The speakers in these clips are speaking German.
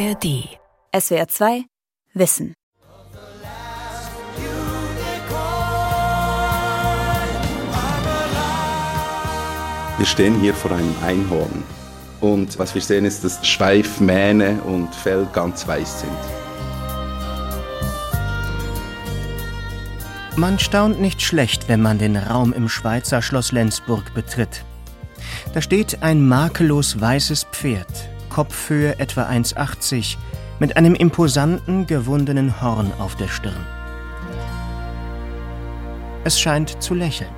ARD. SWR 2 Wissen. Wir stehen hier vor einem Einhorn. Und was wir sehen ist, dass Schweif, Mähne und Fell ganz weiß sind. Man staunt nicht schlecht, wenn man den Raum im Schweizer Schloss Lenzburg betritt. Da steht ein makellos weißes Pferd, Kopfhöhe etwa 1,80, mit einem imposanten, gewundenen Horn auf der Stirn. Es scheint zu lächeln.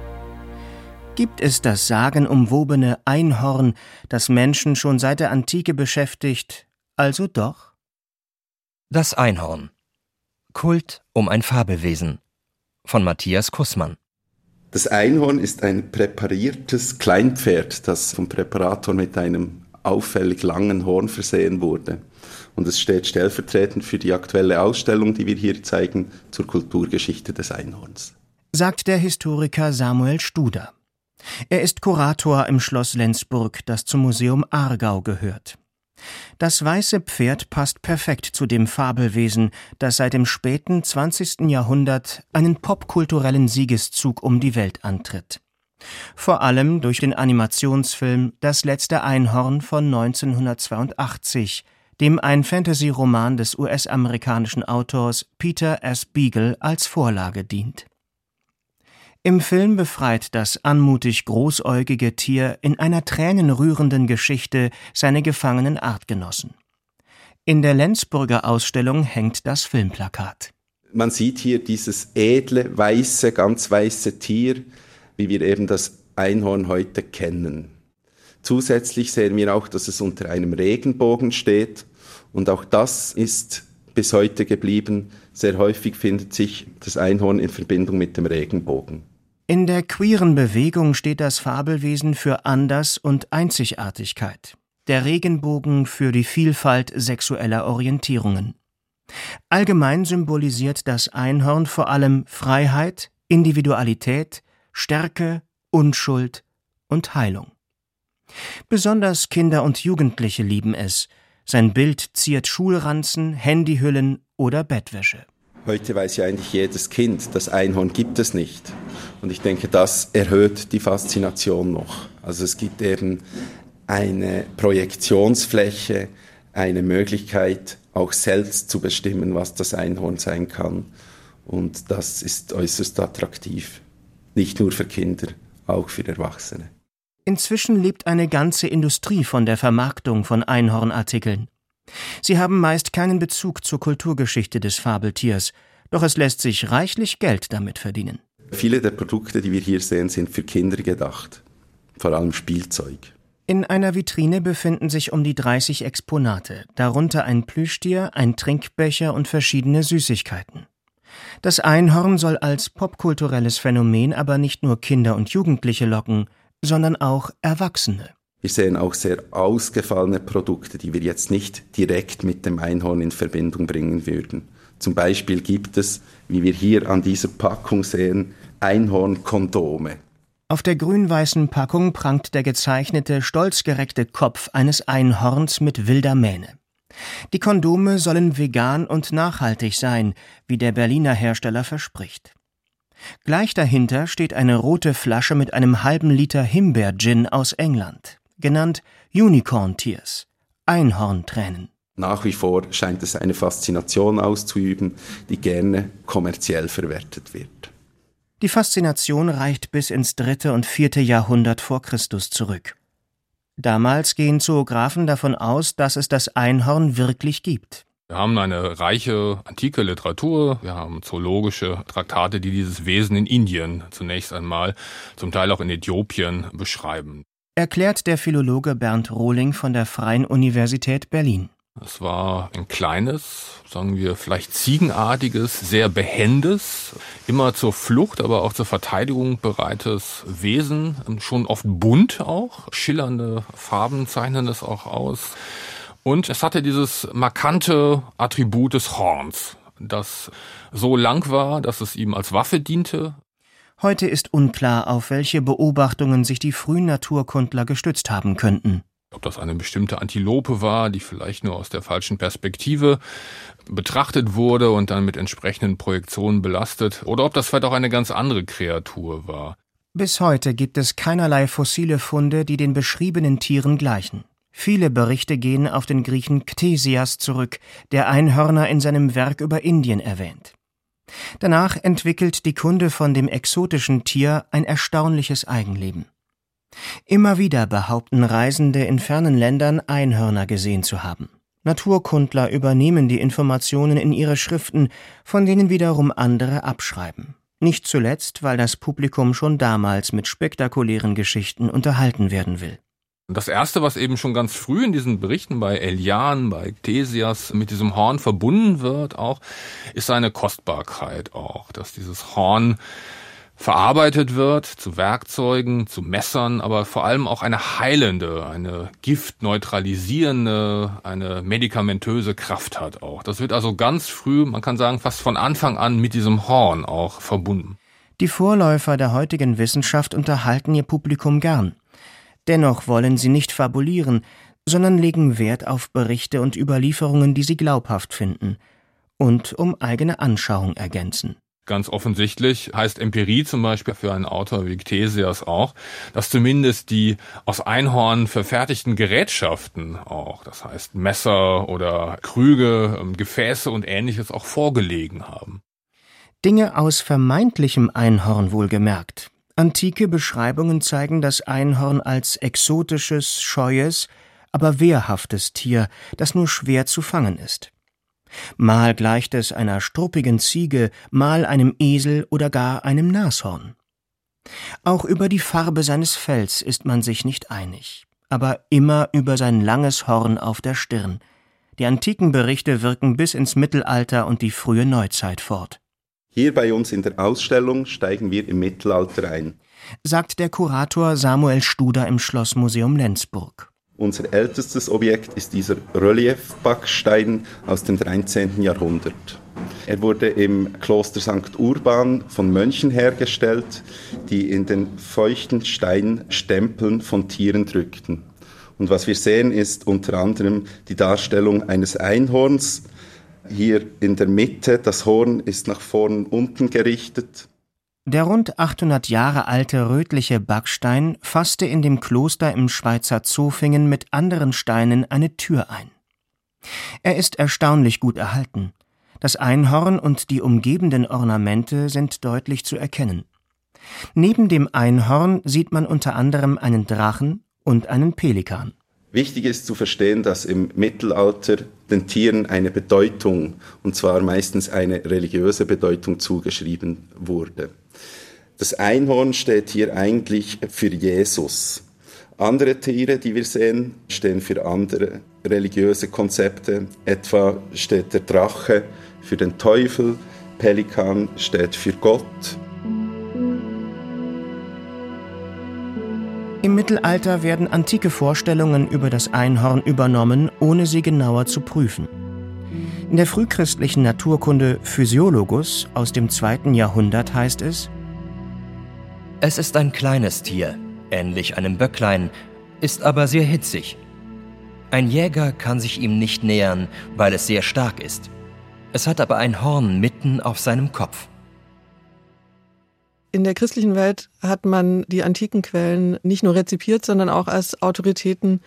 Gibt es das sagenumwobene Einhorn, das Menschen schon seit der Antike beschäftigt, also doch? Das Einhorn. Kult um ein Fabelwesen von Matthias Kussmann. Das Einhorn ist ein präpariertes Kleinpferd, das vom Präparator mit einem auffällig langen Horn versehen wurde. Und es steht stellvertretend für die aktuelle Ausstellung, die wir hier zeigen, zur Kulturgeschichte des Einhorns. Sagt der Historiker Samuel Studer. Er ist Kurator im Schloss Lenzburg, das zum Museum Aargau gehört. Das weiße Pferd passt perfekt zu dem Fabelwesen, das seit dem späten 20. Jahrhundert einen popkulturellen Siegeszug um die Welt antritt. Vor allem durch den Animationsfilm Das letzte Einhorn von 1982, dem ein Fantasy-Roman des US-amerikanischen Autors Peter S. Beagle als Vorlage dient. Im Film befreit das anmutig großäugige Tier in einer tränenrührenden Geschichte seine gefangenen Artgenossen. In der Lenzburger Ausstellung hängt das Filmplakat. Man sieht hier dieses edle, weiße, ganz weiße Tier, wie wir eben das Einhorn heute kennen. Zusätzlich sehen wir auch, dass es unter einem Regenbogen steht und auch das ist bis heute geblieben. Sehr häufig findet sich das Einhorn in Verbindung mit dem Regenbogen. In der queeren Bewegung steht das Fabelwesen für Anders und Einzigartigkeit, der Regenbogen für die Vielfalt sexueller Orientierungen. Allgemein symbolisiert das Einhorn vor allem Freiheit, Individualität, Stärke, Unschuld und Heilung. Besonders Kinder und Jugendliche lieben es. Sein Bild ziert Schulranzen, Handyhüllen oder Bettwäsche. Heute weiß ja eigentlich jedes Kind, das Einhorn gibt es nicht. Und ich denke, das erhöht die Faszination noch. Also es gibt eben eine Projektionsfläche, eine Möglichkeit, auch selbst zu bestimmen, was das Einhorn sein kann. Und das ist äußerst attraktiv. Nicht nur für Kinder, auch für Erwachsene. Inzwischen lebt eine ganze Industrie von der Vermarktung von Einhornartikeln. Sie haben meist keinen Bezug zur Kulturgeschichte des Fabeltiers, doch es lässt sich reichlich Geld damit verdienen. Viele der Produkte, die wir hier sehen, sind für Kinder gedacht, vor allem Spielzeug. In einer Vitrine befinden sich um die 30 Exponate, darunter ein Plüschtier, ein Trinkbecher und verschiedene Süßigkeiten. Das Einhorn soll als popkulturelles Phänomen aber nicht nur Kinder und Jugendliche locken, sondern auch Erwachsene. Wir sehen auch sehr ausgefallene Produkte, die wir jetzt nicht direkt mit dem Einhorn in Verbindung bringen würden. Zum Beispiel gibt es, wie wir hier an dieser Packung sehen, Einhornkondome. Auf der grün-weißen Packung prangt der gezeichnete, stolzgereckte Kopf eines Einhorns mit wilder Mähne. Die Kondome sollen vegan und nachhaltig sein, wie der Berliner Hersteller verspricht. Gleich dahinter steht eine rote Flasche mit einem halben Liter Himbeer-Gin aus England genannt Unicorn Tears, Einhorntränen. Nach wie vor scheint es eine Faszination auszuüben, die gerne kommerziell verwertet wird. Die Faszination reicht bis ins dritte und vierte Jahrhundert vor Christus zurück. Damals gehen Zoographen davon aus, dass es das Einhorn wirklich gibt. Wir haben eine reiche antike Literatur, wir haben zoologische Traktate, die dieses Wesen in Indien zunächst einmal, zum Teil auch in Äthiopien beschreiben erklärt der Philologe Bernd Rohling von der Freien Universität Berlin. Es war ein kleines, sagen wir vielleicht ziegenartiges, sehr behendes, immer zur Flucht, aber auch zur Verteidigung bereites Wesen, schon oft bunt auch, schillernde Farben zeichnen es auch aus. Und es hatte dieses markante Attribut des Horns, das so lang war, dass es ihm als Waffe diente, Heute ist unklar, auf welche Beobachtungen sich die frühen Naturkundler gestützt haben könnten. Ob das eine bestimmte Antilope war, die vielleicht nur aus der falschen Perspektive betrachtet wurde und dann mit entsprechenden Projektionen belastet, oder ob das vielleicht auch eine ganz andere Kreatur war. Bis heute gibt es keinerlei fossile Funde, die den beschriebenen Tieren gleichen. Viele Berichte gehen auf den Griechen Ctesias zurück, der Einhörner in seinem Werk über Indien erwähnt. Danach entwickelt die Kunde von dem exotischen Tier ein erstaunliches Eigenleben. Immer wieder behaupten Reisende in fernen Ländern Einhörner gesehen zu haben. Naturkundler übernehmen die Informationen in ihre Schriften, von denen wiederum andere abschreiben. Nicht zuletzt, weil das Publikum schon damals mit spektakulären Geschichten unterhalten werden will. Das erste, was eben schon ganz früh in diesen Berichten bei Elian, bei Ctesias mit diesem Horn verbunden wird auch, ist seine Kostbarkeit auch, dass dieses Horn verarbeitet wird zu Werkzeugen, zu Messern, aber vor allem auch eine heilende, eine giftneutralisierende, eine medikamentöse Kraft hat auch. Das wird also ganz früh, man kann sagen fast von Anfang an mit diesem Horn auch verbunden. Die Vorläufer der heutigen Wissenschaft unterhalten ihr Publikum gern. Dennoch wollen sie nicht fabulieren, sondern legen Wert auf Berichte und Überlieferungen, die sie glaubhaft finden und um eigene Anschauung ergänzen. Ganz offensichtlich heißt Empirie zum Beispiel für einen Autor wie Ctesias auch, dass zumindest die aus Einhorn verfertigten Gerätschaften auch, das heißt Messer oder Krüge, ähm, Gefäße und ähnliches auch vorgelegen haben. Dinge aus vermeintlichem Einhorn wohlgemerkt. Antike Beschreibungen zeigen das Einhorn als exotisches, scheues, aber wehrhaftes Tier, das nur schwer zu fangen ist. Mal gleicht es einer struppigen Ziege, mal einem Esel oder gar einem Nashorn. Auch über die Farbe seines Fells ist man sich nicht einig, aber immer über sein langes Horn auf der Stirn. Die antiken Berichte wirken bis ins Mittelalter und die frühe Neuzeit fort. Hier bei uns in der Ausstellung steigen wir im Mittelalter ein, sagt der Kurator Samuel Studer im Schlossmuseum Lenzburg. Unser ältestes Objekt ist dieser Reliefbackstein aus dem 13. Jahrhundert. Er wurde im Kloster St. Urban von Mönchen hergestellt, die in den feuchten Stein Stempeln von Tieren drückten. Und was wir sehen, ist unter anderem die Darstellung eines Einhorns. Hier in der Mitte, das Horn ist nach vorn unten gerichtet der rund 800 Jahre alte rötliche Backstein fasste in dem Kloster im Schweizer Zofingen mit anderen Steinen eine Tür ein. Er ist erstaunlich gut erhalten. Das Einhorn und die umgebenden Ornamente sind deutlich zu erkennen. Neben dem Einhorn sieht man unter anderem einen Drachen und einen Pelikan. Wichtig ist zu verstehen, dass im Mittelalter den Tieren eine Bedeutung, und zwar meistens eine religiöse Bedeutung zugeschrieben wurde. Das Einhorn steht hier eigentlich für Jesus. Andere Tiere, die wir sehen, stehen für andere religiöse Konzepte. Etwa steht der Drache für den Teufel, Pelikan steht für Gott. Im Mittelalter werden antike Vorstellungen über das Einhorn übernommen, ohne sie genauer zu prüfen. In der frühchristlichen Naturkunde Physiologus aus dem zweiten Jahrhundert heißt es, es ist ein kleines Tier, ähnlich einem Böcklein, ist aber sehr hitzig. Ein Jäger kann sich ihm nicht nähern, weil es sehr stark ist. Es hat aber ein Horn mitten auf seinem Kopf. In der christlichen Welt hat man die antiken Quellen nicht nur rezipiert, sondern auch als Autoritäten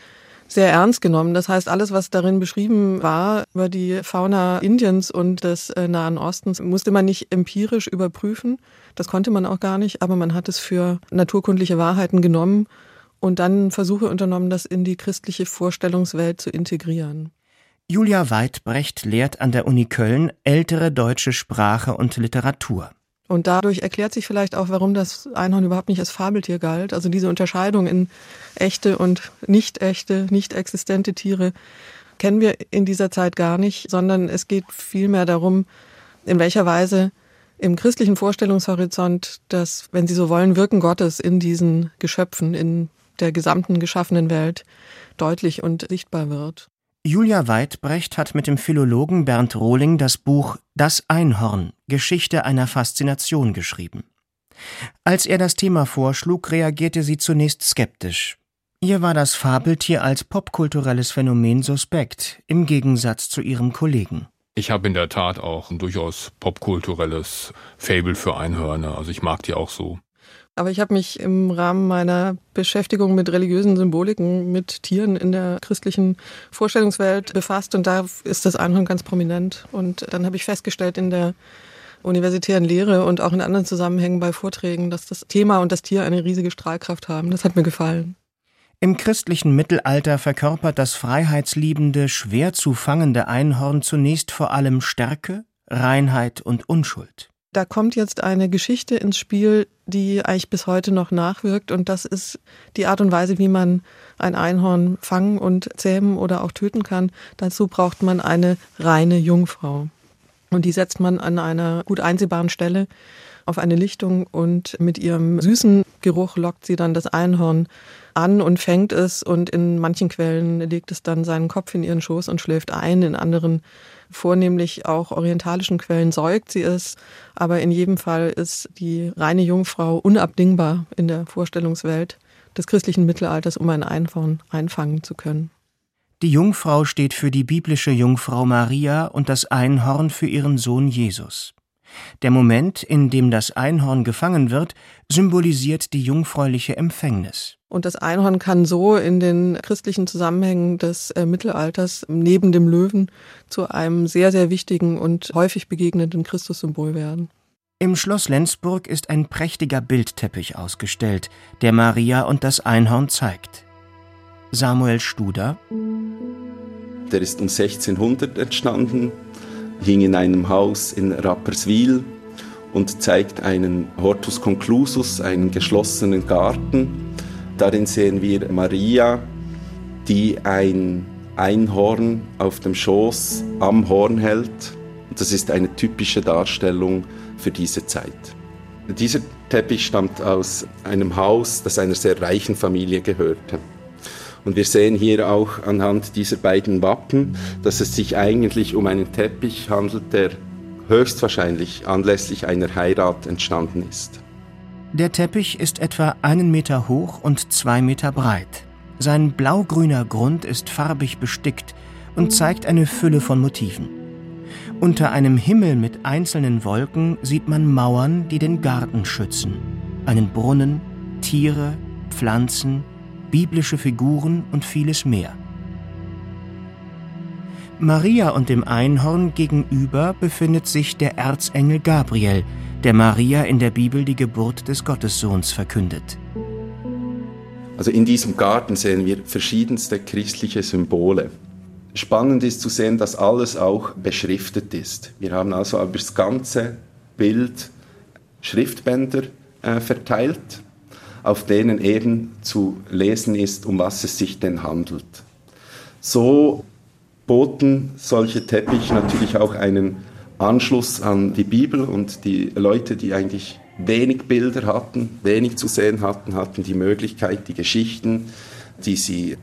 sehr ernst genommen. Das heißt, alles, was darin beschrieben war über die Fauna Indiens und des äh, Nahen Ostens, musste man nicht empirisch überprüfen. Das konnte man auch gar nicht, aber man hat es für naturkundliche Wahrheiten genommen und dann Versuche unternommen, das in die christliche Vorstellungswelt zu integrieren. Julia Weidbrecht lehrt an der Uni Köln ältere deutsche Sprache und Literatur. Und dadurch erklärt sich vielleicht auch, warum das Einhorn überhaupt nicht als Fabeltier galt. Also diese Unterscheidung in echte und nicht echte, nicht existente Tiere kennen wir in dieser Zeit gar nicht, sondern es geht vielmehr darum, in welcher Weise im christlichen Vorstellungshorizont das, wenn Sie so wollen, Wirken Gottes in diesen Geschöpfen, in der gesamten geschaffenen Welt deutlich und sichtbar wird. Julia Weidbrecht hat mit dem Philologen Bernd Rohling das Buch Das Einhorn Geschichte einer Faszination geschrieben. Als er das Thema vorschlug, reagierte sie zunächst skeptisch. Ihr war das Fabeltier als popkulturelles Phänomen suspekt, im Gegensatz zu ihrem Kollegen. Ich habe in der Tat auch ein durchaus popkulturelles Fable für Einhörner. Also ich mag die auch so. Aber ich habe mich im Rahmen meiner Beschäftigung mit religiösen Symboliken, mit Tieren in der christlichen Vorstellungswelt befasst und da ist das Einhorn ganz prominent. Und dann habe ich festgestellt in der universitären Lehre und auch in anderen Zusammenhängen bei Vorträgen, dass das Thema und das Tier eine riesige Strahlkraft haben. Das hat mir gefallen. Im christlichen Mittelalter verkörpert das freiheitsliebende, schwer zu fangende Einhorn zunächst vor allem Stärke, Reinheit und Unschuld. Da kommt jetzt eine Geschichte ins Spiel, die eigentlich bis heute noch nachwirkt. Und das ist die Art und Weise, wie man ein Einhorn fangen und zähmen oder auch töten kann. Dazu braucht man eine reine Jungfrau. Und die setzt man an einer gut einsehbaren Stelle auf eine Lichtung und mit ihrem süßen Geruch lockt sie dann das Einhorn an und fängt es und in manchen Quellen legt es dann seinen Kopf in ihren Schoß und schläft ein, in anderen vornehmlich auch orientalischen Quellen säugt sie es, aber in jedem Fall ist die reine Jungfrau unabdingbar in der Vorstellungswelt des christlichen Mittelalters, um ein Einhorn einfangen zu können. Die Jungfrau steht für die biblische Jungfrau Maria und das Einhorn für ihren Sohn Jesus. Der Moment, in dem das Einhorn gefangen wird, symbolisiert die jungfräuliche Empfängnis. Und das Einhorn kann so in den christlichen Zusammenhängen des äh, Mittelalters neben dem Löwen zu einem sehr, sehr wichtigen und häufig begegnenden Christussymbol werden. Im Schloss Lenzburg ist ein prächtiger Bildteppich ausgestellt, der Maria und das Einhorn zeigt. Samuel Studer. Der ist um 1600 entstanden, hing in einem Haus in Rapperswil und zeigt einen Hortus conclusus, einen geschlossenen Garten. Darin sehen wir Maria, die ein Einhorn auf dem Schoß am Horn hält. Das ist eine typische Darstellung für diese Zeit. Dieser Teppich stammt aus einem Haus, das einer sehr reichen Familie gehörte. Und wir sehen hier auch anhand dieser beiden Wappen, dass es sich eigentlich um einen Teppich handelt, der höchstwahrscheinlich anlässlich einer Heirat entstanden ist. Der Teppich ist etwa einen Meter hoch und zwei Meter breit. Sein blaugrüner Grund ist farbig bestickt und zeigt eine Fülle von Motiven. Unter einem Himmel mit einzelnen Wolken sieht man Mauern, die den Garten schützen, einen Brunnen, Tiere, Pflanzen, biblische Figuren und vieles mehr. Maria und dem Einhorn gegenüber befindet sich der Erzengel Gabriel, der Maria in der Bibel die Geburt des Gottessohns verkündet. Also in diesem Garten sehen wir verschiedenste christliche Symbole. Spannend ist zu sehen, dass alles auch beschriftet ist. Wir haben also über das ganze Bild Schriftbänder äh, verteilt auf denen eben zu lesen ist, um was es sich denn handelt. So boten solche Teppiche natürlich auch einen Anschluss an die Bibel und die Leute, die eigentlich wenig Bilder hatten, wenig zu sehen hatten, hatten die Möglichkeit, die Geschichten, die sie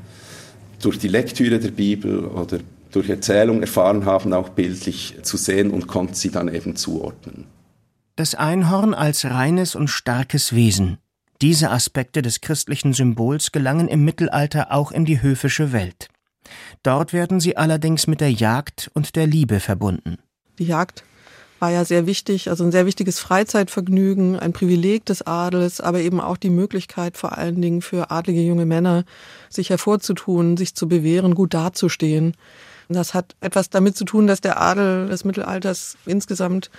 durch die Lektüre der Bibel oder durch Erzählung erfahren haben, auch bildlich zu sehen und konnten sie dann eben zuordnen. Das Einhorn als reines und starkes Wesen, diese Aspekte des christlichen Symbols gelangen im Mittelalter auch in die höfische Welt. Dort werden sie allerdings mit der Jagd und der Liebe verbunden. Die Jagd war ja sehr wichtig, also ein sehr wichtiges Freizeitvergnügen, ein Privileg des Adels, aber eben auch die Möglichkeit vor allen Dingen für adlige junge Männer, sich hervorzutun, sich zu bewähren, gut dazustehen. Das hat etwas damit zu tun, dass der Adel des Mittelalters insgesamt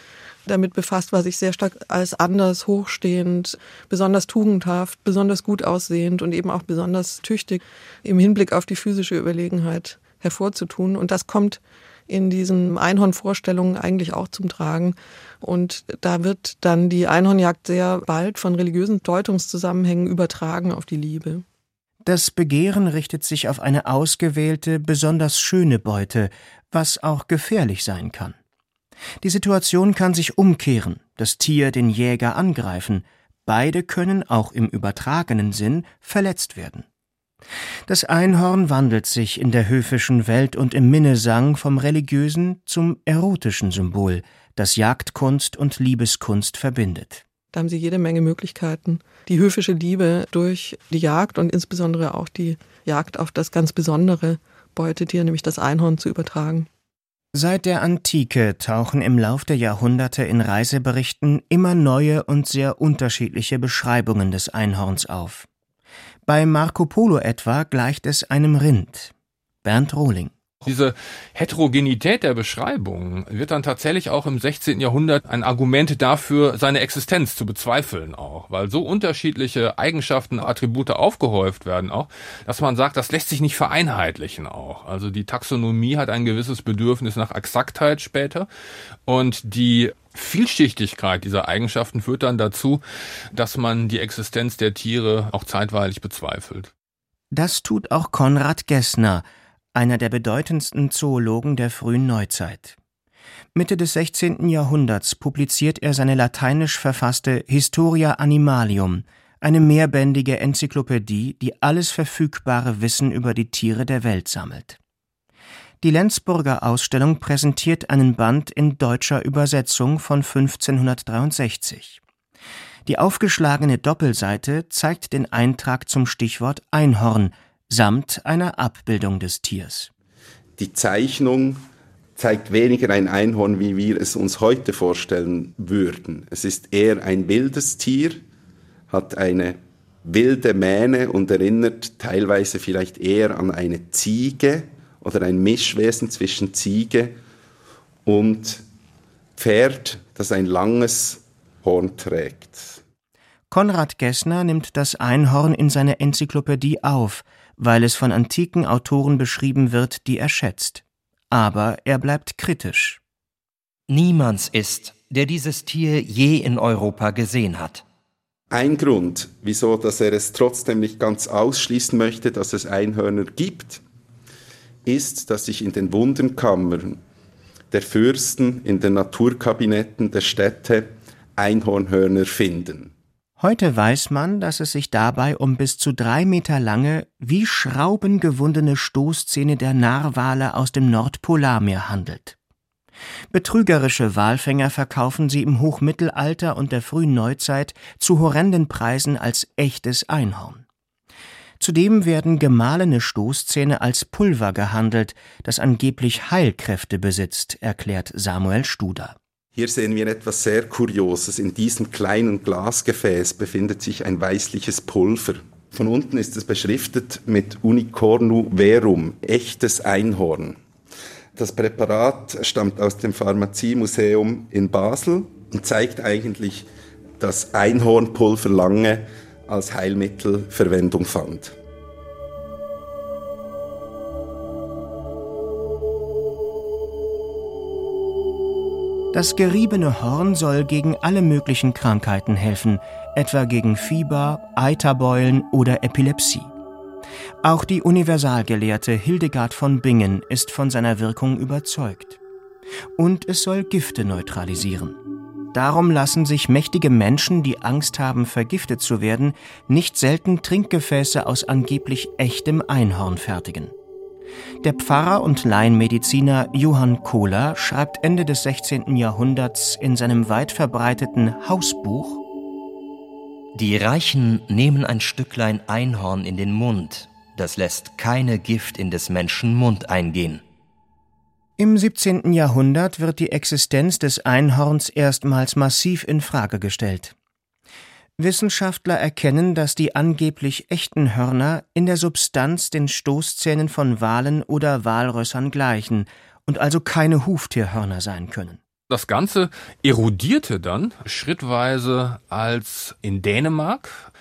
damit befasst war, sich sehr stark als anders, hochstehend, besonders tugendhaft, besonders gut aussehend und eben auch besonders tüchtig im Hinblick auf die physische Überlegenheit hervorzutun. Und das kommt in diesen Einhornvorstellungen eigentlich auch zum Tragen. Und da wird dann die Einhornjagd sehr bald von religiösen Deutungszusammenhängen übertragen auf die Liebe. Das Begehren richtet sich auf eine ausgewählte, besonders schöne Beute, was auch gefährlich sein kann. Die Situation kann sich umkehren, das Tier den Jäger angreifen, beide können auch im übertragenen Sinn verletzt werden. Das Einhorn wandelt sich in der höfischen Welt und im Minnesang vom religiösen zum erotischen Symbol, das Jagdkunst und Liebeskunst verbindet. Da haben sie jede Menge Möglichkeiten, die höfische Liebe durch die Jagd und insbesondere auch die Jagd auf das ganz besondere Beutetier, nämlich das Einhorn, zu übertragen. Seit der Antike tauchen im Lauf der Jahrhunderte in Reiseberichten immer neue und sehr unterschiedliche Beschreibungen des Einhorns auf. Bei Marco Polo etwa gleicht es einem Rind. Bernd Rohling diese Heterogenität der Beschreibungen wird dann tatsächlich auch im 16. Jahrhundert ein Argument dafür, seine Existenz zu bezweifeln auch, weil so unterschiedliche Eigenschaften, Attribute aufgehäuft werden auch, dass man sagt, das lässt sich nicht vereinheitlichen auch. Also die Taxonomie hat ein gewisses Bedürfnis nach Exaktheit später und die Vielschichtigkeit dieser Eigenschaften führt dann dazu, dass man die Existenz der Tiere auch zeitweilig bezweifelt. Das tut auch Konrad Gessner, einer der bedeutendsten Zoologen der frühen Neuzeit. Mitte des 16. Jahrhunderts publiziert er seine lateinisch verfasste Historia Animalium, eine mehrbändige Enzyklopädie, die alles verfügbare Wissen über die Tiere der Welt sammelt. Die Lenzburger Ausstellung präsentiert einen Band in deutscher Übersetzung von 1563. Die aufgeschlagene Doppelseite zeigt den Eintrag zum Stichwort Einhorn, samt einer Abbildung des Tiers. Die Zeichnung zeigt weniger ein Einhorn, wie wir es uns heute vorstellen würden. Es ist eher ein wildes Tier, hat eine wilde Mähne und erinnert teilweise vielleicht eher an eine Ziege oder ein Mischwesen zwischen Ziege und Pferd, das ein langes Horn trägt. Konrad Gessner nimmt das Einhorn in seine Enzyklopädie auf, weil es von antiken Autoren beschrieben wird, die er schätzt. Aber er bleibt kritisch. Niemands ist, der dieses Tier je in Europa gesehen hat. Ein Grund, wieso dass er es trotzdem nicht ganz ausschließen möchte, dass es Einhörner gibt, ist, dass sich in den Wundenkammern der Fürsten, in den Naturkabinetten der Städte Einhornhörner finden. Heute weiß man, dass es sich dabei um bis zu drei Meter lange, wie Schrauben gewundene Stoßzähne der Narwale aus dem Nordpolarmeer handelt. Betrügerische Walfänger verkaufen sie im Hochmittelalter und der frühen Neuzeit zu horrenden Preisen als echtes Einhorn. Zudem werden gemahlene Stoßzähne als Pulver gehandelt, das angeblich Heilkräfte besitzt, erklärt Samuel Studer. Hier sehen wir etwas sehr Kurioses. In diesem kleinen Glasgefäß befindet sich ein weißliches Pulver. Von unten ist es beschriftet mit Unicornu verum, echtes Einhorn. Das Präparat stammt aus dem Pharmaziemuseum in Basel und zeigt eigentlich, dass Einhornpulver lange als Heilmittel Verwendung fand. Das geriebene Horn soll gegen alle möglichen Krankheiten helfen, etwa gegen Fieber, Eiterbeulen oder Epilepsie. Auch die Universalgelehrte Hildegard von Bingen ist von seiner Wirkung überzeugt. Und es soll Gifte neutralisieren. Darum lassen sich mächtige Menschen, die Angst haben, vergiftet zu werden, nicht selten Trinkgefäße aus angeblich echtem Einhorn fertigen. Der Pfarrer und Laienmediziner Johann Kohler schreibt Ende des 16. Jahrhunderts in seinem weit verbreiteten Hausbuch Die Reichen nehmen ein Stücklein Einhorn in den Mund, das lässt keine Gift in des Menschen Mund eingehen. Im 17. Jahrhundert wird die Existenz des Einhorns erstmals massiv in Frage gestellt. Wissenschaftler erkennen, dass die angeblich echten Hörner in der Substanz den Stoßzähnen von Walen oder Walrössern gleichen und also keine Huftierhörner sein können. Das Ganze erodierte dann schrittweise, als in Dänemark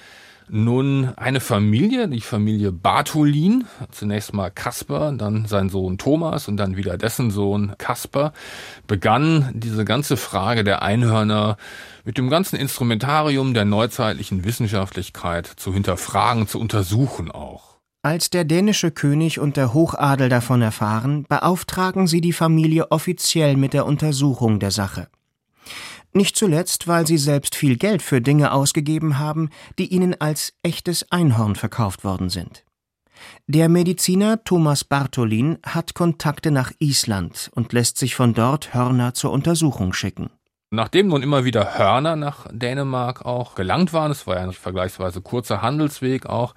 nun eine Familie, die Familie Bartholin, zunächst mal Kasper, dann sein Sohn Thomas und dann wieder dessen Sohn Kasper, begann diese ganze Frage der Einhörner mit dem ganzen Instrumentarium der neuzeitlichen Wissenschaftlichkeit zu hinterfragen, zu untersuchen auch. Als der dänische König und der Hochadel davon erfahren, beauftragen sie die Familie offiziell mit der Untersuchung der Sache. Nicht zuletzt, weil sie selbst viel Geld für Dinge ausgegeben haben, die ihnen als echtes Einhorn verkauft worden sind. Der Mediziner Thomas Bartholin hat Kontakte nach Island und lässt sich von dort Hörner zur Untersuchung schicken. Nachdem nun immer wieder Hörner nach Dänemark auch gelangt waren, es war ja ein vergleichsweise kurzer Handelsweg auch,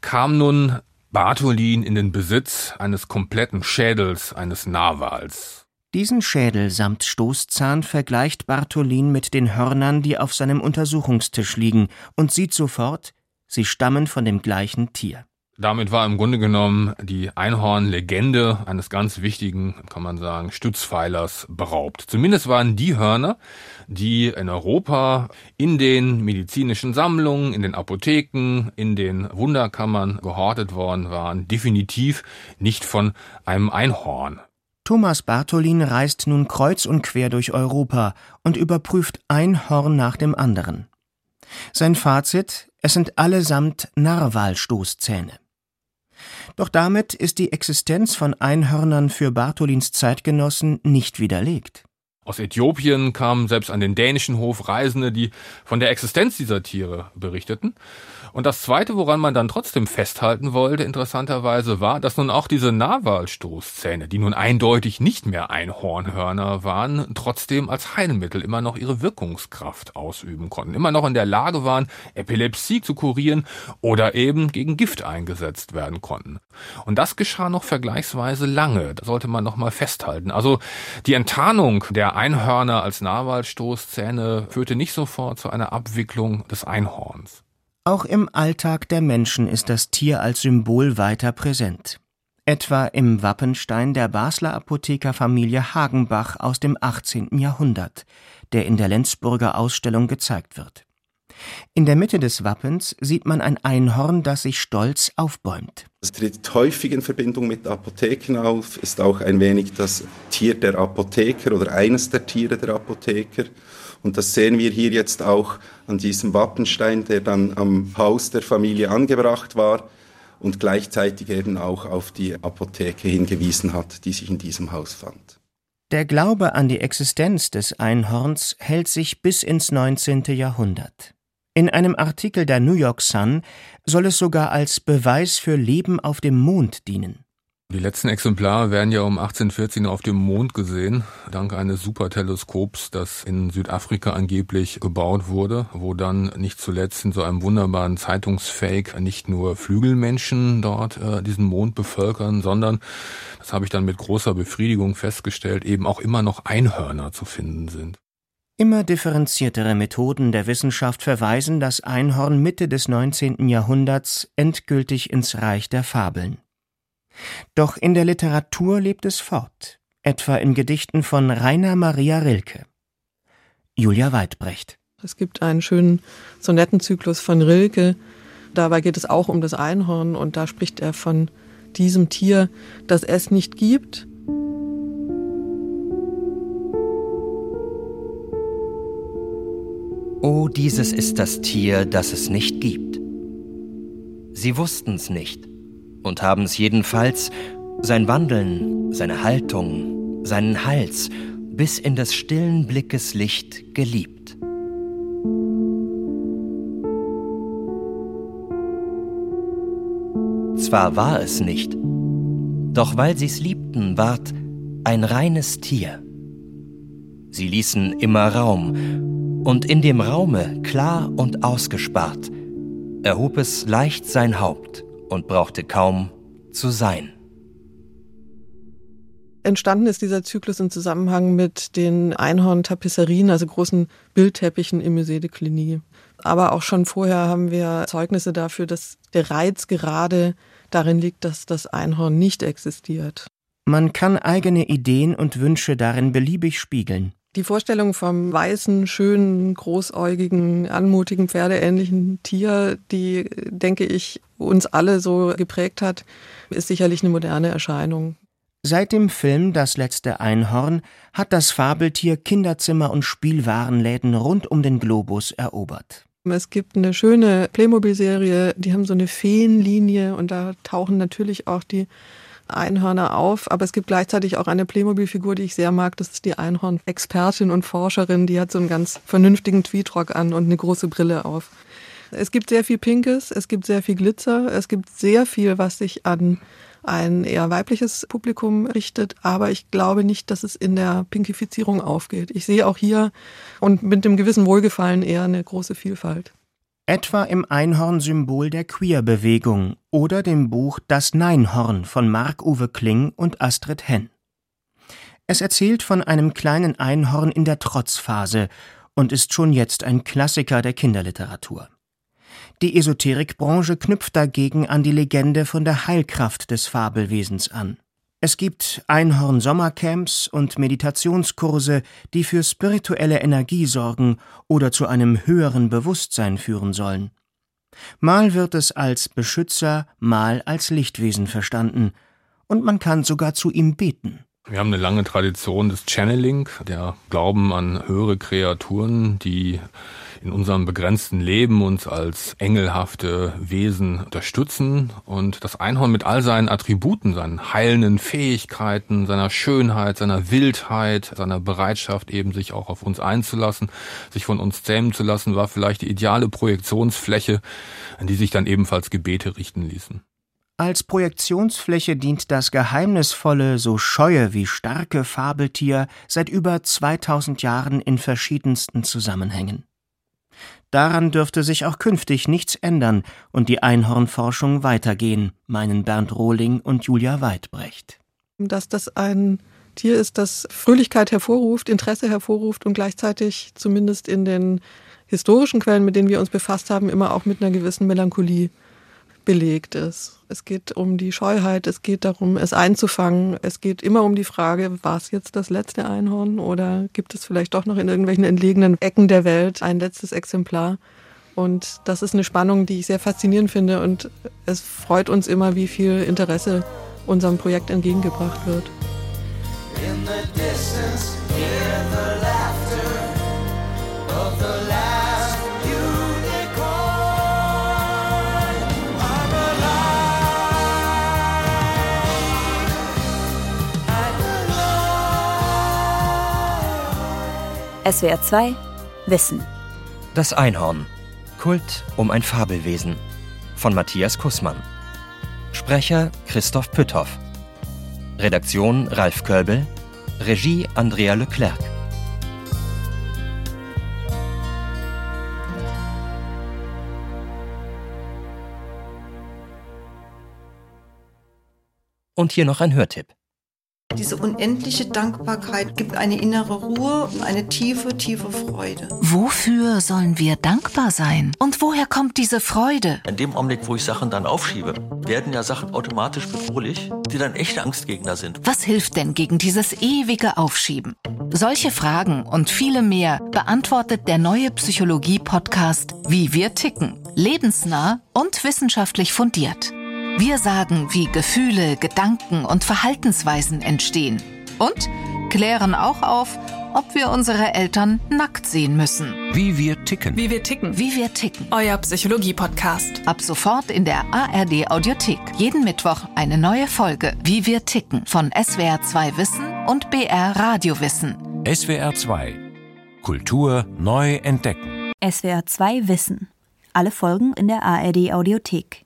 kam nun Bartholin in den Besitz eines kompletten Schädels eines Narwals. Diesen Schädel samt Stoßzahn vergleicht Bartholin mit den Hörnern, die auf seinem Untersuchungstisch liegen, und sieht sofort, sie stammen von dem gleichen Tier. Damit war im Grunde genommen die Einhorn-Legende eines ganz wichtigen, kann man sagen, Stützpfeilers beraubt. Zumindest waren die Hörner, die in Europa in den medizinischen Sammlungen, in den Apotheken, in den Wunderkammern gehortet worden waren, definitiv nicht von einem Einhorn. Thomas Bartholin reist nun kreuz und quer durch Europa und überprüft ein Horn nach dem anderen. Sein Fazit, es sind allesamt Narwalstoßzähne. Doch damit ist die Existenz von Einhörnern für Bartholins Zeitgenossen nicht widerlegt. Aus Äthiopien kamen selbst an den dänischen Hof Reisende, die von der Existenz dieser Tiere berichteten. Und das Zweite, woran man dann trotzdem festhalten wollte, interessanterweise, war, dass nun auch diese Narwalstoßzähne, die nun eindeutig nicht mehr Einhornhörner waren, trotzdem als Heilmittel immer noch ihre Wirkungskraft ausüben konnten, immer noch in der Lage waren, Epilepsie zu kurieren oder eben gegen Gift eingesetzt werden konnten. Und das geschah noch vergleichsweise lange, das sollte man noch mal festhalten. Also die Enttarnung der Einhörner als Narwalstoßzähne führte nicht sofort zu einer Abwicklung des Einhorns. Auch im Alltag der Menschen ist das Tier als Symbol weiter präsent. Etwa im Wappenstein der Basler Apothekerfamilie Hagenbach aus dem 18. Jahrhundert, der in der Lenzburger Ausstellung gezeigt wird. In der Mitte des Wappens sieht man ein Einhorn, das sich stolz aufbäumt. Es tritt häufig in Verbindung mit Apotheken auf, ist auch ein wenig das Tier der Apotheker oder eines der Tiere der Apotheker. Und das sehen wir hier jetzt auch an diesem Wappenstein, der dann am Haus der Familie angebracht war und gleichzeitig eben auch auf die Apotheke hingewiesen hat, die sich in diesem Haus fand. Der Glaube an die Existenz des Einhorns hält sich bis ins 19. Jahrhundert. In einem Artikel der New York Sun soll es sogar als Beweis für Leben auf dem Mond dienen. Die letzten Exemplare werden ja um 1814 auf dem Mond gesehen, dank eines Superteleskops, das in Südafrika angeblich gebaut wurde, wo dann nicht zuletzt in so einem wunderbaren Zeitungsfake nicht nur Flügelmenschen dort äh, diesen Mond bevölkern, sondern, das habe ich dann mit großer Befriedigung festgestellt, eben auch immer noch Einhörner zu finden sind. Immer differenziertere Methoden der Wissenschaft verweisen das Einhorn Mitte des 19. Jahrhunderts endgültig ins Reich der Fabeln. Doch in der Literatur lebt es fort, etwa in Gedichten von Rainer Maria Rilke. Julia Weidbrecht. Es gibt einen schönen Sonettenzyklus von Rilke. Dabei geht es auch um das Einhorn und da spricht er von diesem Tier, das es nicht gibt. Oh, dieses ist das Tier, das es nicht gibt. Sie wussten's nicht und haben es jedenfalls sein Wandeln, seine Haltung, seinen Hals bis in des stillen Blickes Licht geliebt. Zwar war es nicht, doch weil sie's liebten, ward ein reines Tier. Sie ließen immer Raum, und in dem Raume, klar und ausgespart, erhob es leicht sein Haupt und brauchte kaum zu sein. Entstanden ist dieser Zyklus im Zusammenhang mit den Einhorn-Tapisserien, also großen Bildteppichen im Musée de Cluny. Aber auch schon vorher haben wir Zeugnisse dafür, dass der Reiz gerade darin liegt, dass das Einhorn nicht existiert. Man kann eigene Ideen und Wünsche darin beliebig spiegeln. Die Vorstellung vom weißen, schönen, großäugigen, anmutigen, pferdeähnlichen Tier, die, denke ich, uns alle so geprägt hat, ist sicherlich eine moderne Erscheinung. Seit dem Film Das letzte Einhorn hat das Fabeltier Kinderzimmer und Spielwarenläden rund um den Globus erobert. Es gibt eine schöne Playmobil-Serie, die haben so eine Feenlinie und da tauchen natürlich auch die Einhörner auf, aber es gibt gleichzeitig auch eine Playmobil-Figur, die ich sehr mag. Das ist die Einhorn-Expertin und Forscherin. Die hat so einen ganz vernünftigen Tweetrock an und eine große Brille auf. Es gibt sehr viel Pinkes, es gibt sehr viel Glitzer, es gibt sehr viel, was sich an ein eher weibliches Publikum richtet, aber ich glaube nicht, dass es in der Pinkifizierung aufgeht. Ich sehe auch hier und mit dem gewissen Wohlgefallen eher eine große Vielfalt. Etwa im Einhorn-Symbol der Queer-Bewegung oder dem Buch Das Neinhorn von Marc-Uwe Kling und Astrid Henn. Es erzählt von einem kleinen Einhorn in der Trotzphase und ist schon jetzt ein Klassiker der Kinderliteratur. Die Esoterikbranche knüpft dagegen an die Legende von der Heilkraft des Fabelwesens an. Es gibt Einhorn-Sommercamps und Meditationskurse, die für spirituelle Energie sorgen oder zu einem höheren Bewusstsein führen sollen. Mal wird es als Beschützer, mal als Lichtwesen verstanden, und man kann sogar zu ihm beten. Wir haben eine lange Tradition des Channeling, der Glauben an höhere Kreaturen, die in unserem begrenzten Leben uns als engelhafte Wesen unterstützen. Und das Einhorn mit all seinen Attributen, seinen heilenden Fähigkeiten, seiner Schönheit, seiner Wildheit, seiner Bereitschaft eben sich auch auf uns einzulassen, sich von uns zähmen zu lassen, war vielleicht die ideale Projektionsfläche, an die sich dann ebenfalls Gebete richten ließen. Als Projektionsfläche dient das geheimnisvolle, so scheue wie starke Fabeltier seit über 2000 Jahren in verschiedensten Zusammenhängen. Daran dürfte sich auch künftig nichts ändern und die Einhornforschung weitergehen, meinen Bernd Rohling und Julia Weidbrecht. Dass das ein Tier ist, das Fröhlichkeit hervorruft, Interesse hervorruft und gleichzeitig zumindest in den historischen Quellen, mit denen wir uns befasst haben, immer auch mit einer gewissen Melancholie belegt ist. Es geht um die Scheuheit, es geht darum, es einzufangen. Es geht immer um die Frage, war es jetzt das letzte Einhorn oder gibt es vielleicht doch noch in irgendwelchen entlegenen Ecken der Welt ein letztes Exemplar? Und das ist eine Spannung, die ich sehr faszinierend finde und es freut uns immer, wie viel Interesse unserem Projekt entgegengebracht wird. In the distance, hear the laughter SWR 2 Wissen. Das Einhorn. Kult um ein Fabelwesen. Von Matthias Kussmann. Sprecher Christoph Pütthoff. Redaktion Ralf Körbel. Regie Andrea Leclerc. Und hier noch ein Hörtipp. Diese unendliche Dankbarkeit gibt eine innere Ruhe und eine tiefe, tiefe Freude. Wofür sollen wir dankbar sein? Und woher kommt diese Freude? In dem Augenblick, wo ich Sachen dann aufschiebe, werden ja Sachen automatisch bedrohlich, die dann echte Angstgegner sind. Was hilft denn gegen dieses ewige Aufschieben? Solche Fragen und viele mehr beantwortet der neue Psychologie-Podcast Wie wir ticken. Lebensnah und wissenschaftlich fundiert. Wir sagen, wie Gefühle, Gedanken und Verhaltensweisen entstehen. Und klären auch auf, ob wir unsere Eltern nackt sehen müssen. Wie wir ticken. Wie wir ticken. Wie wir ticken. Euer Psychologie-Podcast. Ab sofort in der ARD Audiothek. Jeden Mittwoch eine neue Folge. Wie wir ticken. Von SWR 2 Wissen und BR Radio Wissen. SWR 2. Kultur neu entdecken. SWR 2 Wissen. Alle Folgen in der ARD Audiothek.